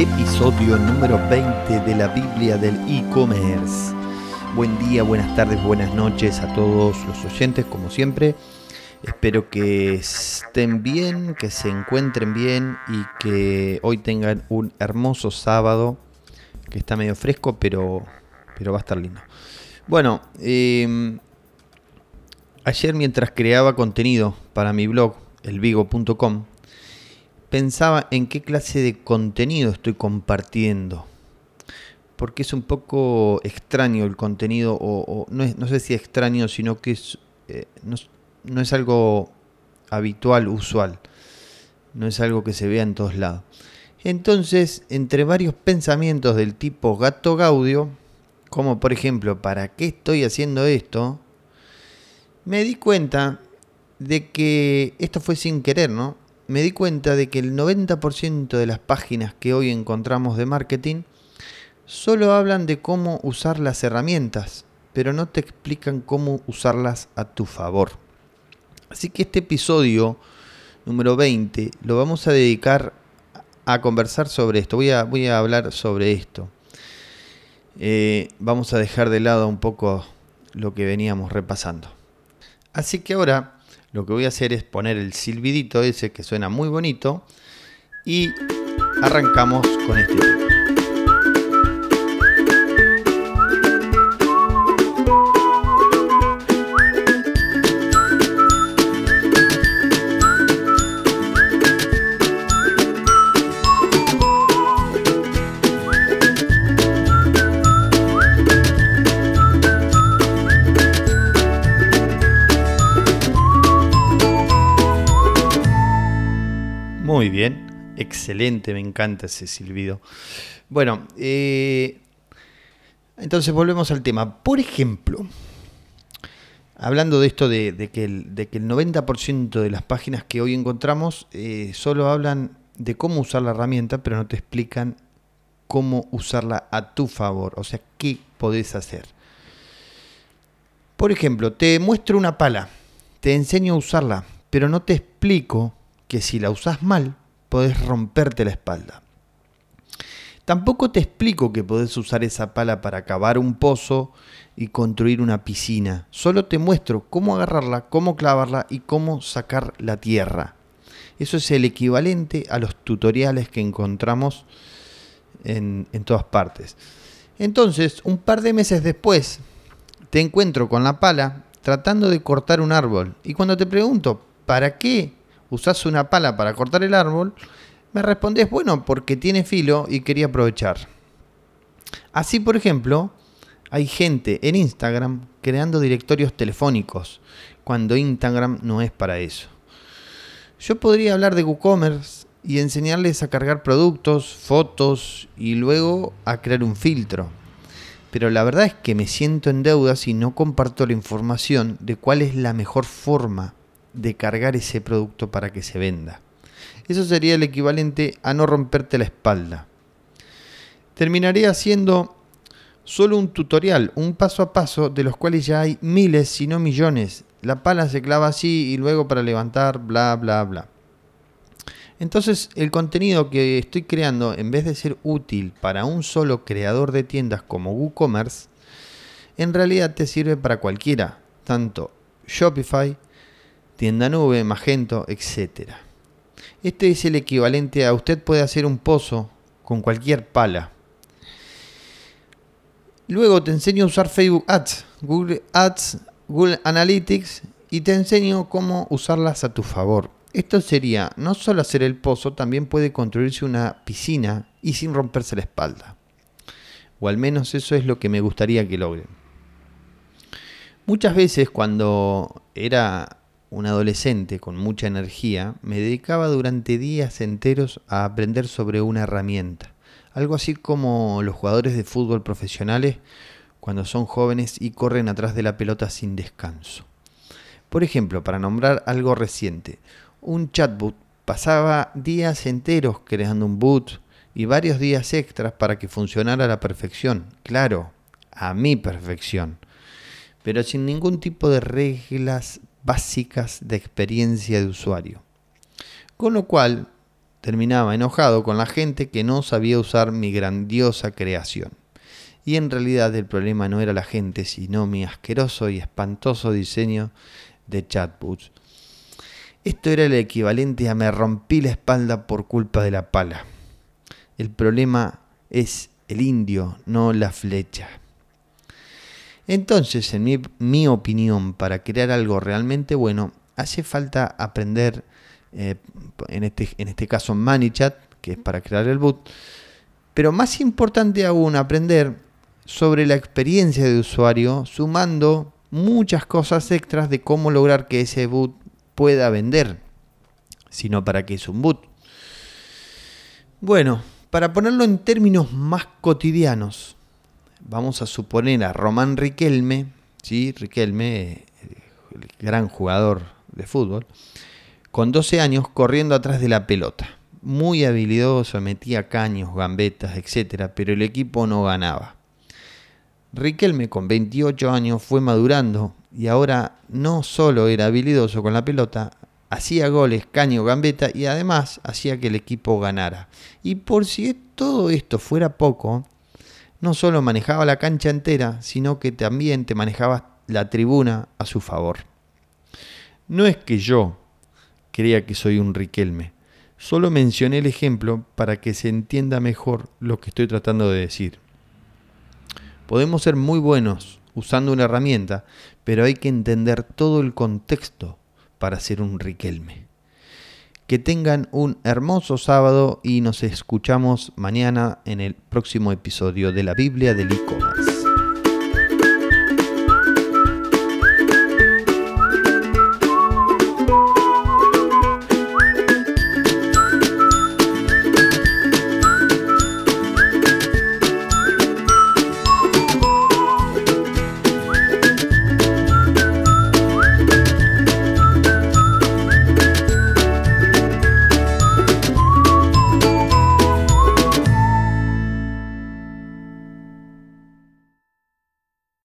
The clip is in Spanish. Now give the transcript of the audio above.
episodio número 20 de la Biblia del e-commerce. Buen día, buenas tardes, buenas noches a todos los oyentes, como siempre. Espero que estén bien, que se encuentren bien y que hoy tengan un hermoso sábado, que está medio fresco, pero, pero va a estar lindo. Bueno, em, ayer mientras creaba contenido para mi blog, elvigo.com, pensaba en qué clase de contenido estoy compartiendo. Porque es un poco extraño el contenido, o, no, no, sé si extraño, sino que es, eh, no, es algo habitual, usual. No es algo que se vea en todos lados. Entonces, entre varios pensamientos del tipo gato gaudio, como por ejemplo, ¿para qué estoy haciendo esto? Me di cuenta de que esto fue sin querer, ¿no? Me di cuenta de que el 90% de las páginas que hoy encontramos de marketing solo hablan de cómo usar las herramientas, pero no te explican cómo usarlas a tu favor. Así que este episodio número 20 lo vamos a dedicar a conversar sobre esto. Voy a, hablar sobre esto. Eh, vamos a dejar de lado un poco lo que veníamos repasando. Así que ahora lo que voy a hacer es poner el silbidito ese que suena muy bonito y arrancamos con este tema. Muy bien, excelente, me encanta ese silbido. Bueno, eh, entonces volvemos al tema. Por ejemplo, hablando de esto de, que, el, 90% de las páginas que hoy encontramos eh, solo hablan de cómo usar la herramienta, pero no te explican cómo usarla a tu favor, o sea, qué podés hacer. Por ejemplo, te muestro una pala, te enseño a usarla, pero no te explico que si la usas mal, podés romperte la espalda. Tampoco te explico que podés usar esa pala para cavar un pozo y construir una piscina. Solo te muestro cómo agarrarla, cómo clavarla y cómo sacar la tierra. Eso es el equivalente a los tutoriales que encontramos en, en todas partes. Entonces, un par de meses después, te encuentro con la pala tratando de cortar un árbol. Y cuando te pregunto, ¿para qué usás una pala para cortar el árbol, me respondés, bueno, porque tiene filo y quería aprovechar. Así, por ejemplo, hay gente en Instagram creando directorios telefónicos, cuando Instagram no es para eso. Yo podría hablar de WooCommerce y enseñarles a cargar productos, fotos y luego a crear un filtro. Pero la verdad es que me siento en deuda si no comparto la información de cuál es la mejor forma de cargar ese producto para que se venda. Eso sería el equivalente a no romperte la espalda. Terminaría haciendo solo un tutorial, un paso a paso, de los cuales ya hay miles, si no millones. La pala se clava así y luego para levantar, bla, bla, bla. Entonces el contenido que estoy creando, en vez de ser útil para un solo creador de tiendas como WooCommerce, en realidad te sirve para cualquiera, tanto Shopify, tienda nube, Magento, etc. Este es el equivalente a usted puede hacer un pozo con cualquier pala. Luego te enseño a usar Facebook Ads, Google Ads, Google Analytics y te enseño cómo usarlas a tu favor. Esto sería no solo hacer el pozo, también puede construirse una piscina y sin romperse la espalda. O al menos eso es lo que me gustaría que logren. Muchas veces cuando era un adolescente con mucha energía, me dedicaba durante días enteros a aprender sobre una herramienta. Algo así como los jugadores de fútbol profesionales cuando son jóvenes y corren atrás de la pelota sin descanso. Por ejemplo, para nombrar algo reciente, un chatbot pasaba días enteros creando un boot y varios días extras para que funcionara a la perfección. Claro, a mi perfección. Pero sin ningún tipo de reglas básicas de experiencia de usuario. Con lo cual, terminaba enojado con la gente que no sabía usar mi grandiosa creación. Y en realidad el problema no era la gente, sino mi asqueroso y espantoso diseño de chatbots. Esto era el equivalente a me rompí la espalda por culpa de la pala. El problema es el indio, no la flecha. Entonces, en mi, opinión, para crear algo realmente bueno, hace falta aprender, eh, en, este, en este caso ManyChat, que es para crear el boot, pero más importante aún, aprender sobre la experiencia de usuario, sumando muchas cosas extras de cómo lograr que ese boot pueda vender, sino para qué es un boot. Bueno, para ponerlo en términos más cotidianos, vamos a suponer a Román Riquelme, ¿sí? Riquelme, el gran jugador de fútbol, con 12 años corriendo atrás de la pelota. Muy habilidoso, metía caños, gambetas, etc., pero el equipo no ganaba. Riquelme con 28 años fue madurando y ahora no solo era habilidoso con la pelota, hacía goles, caño, gambeta y además hacía que el equipo ganara. Y por si todo esto fuera poco, no solo manejaba la cancha entera, sino que también te manejaba la tribuna a su favor. No es que yo crea que soy un Riquelme, solo mencioné el ejemplo para que se entienda mejor lo que estoy tratando de decir. Podemos ser muy buenos usando una herramienta, pero hay que entender todo el contexto para ser un Riquelme. Que tengan un hermoso sábado y nos escuchamos mañana en el próximo episodio de la Biblia del e-commerce.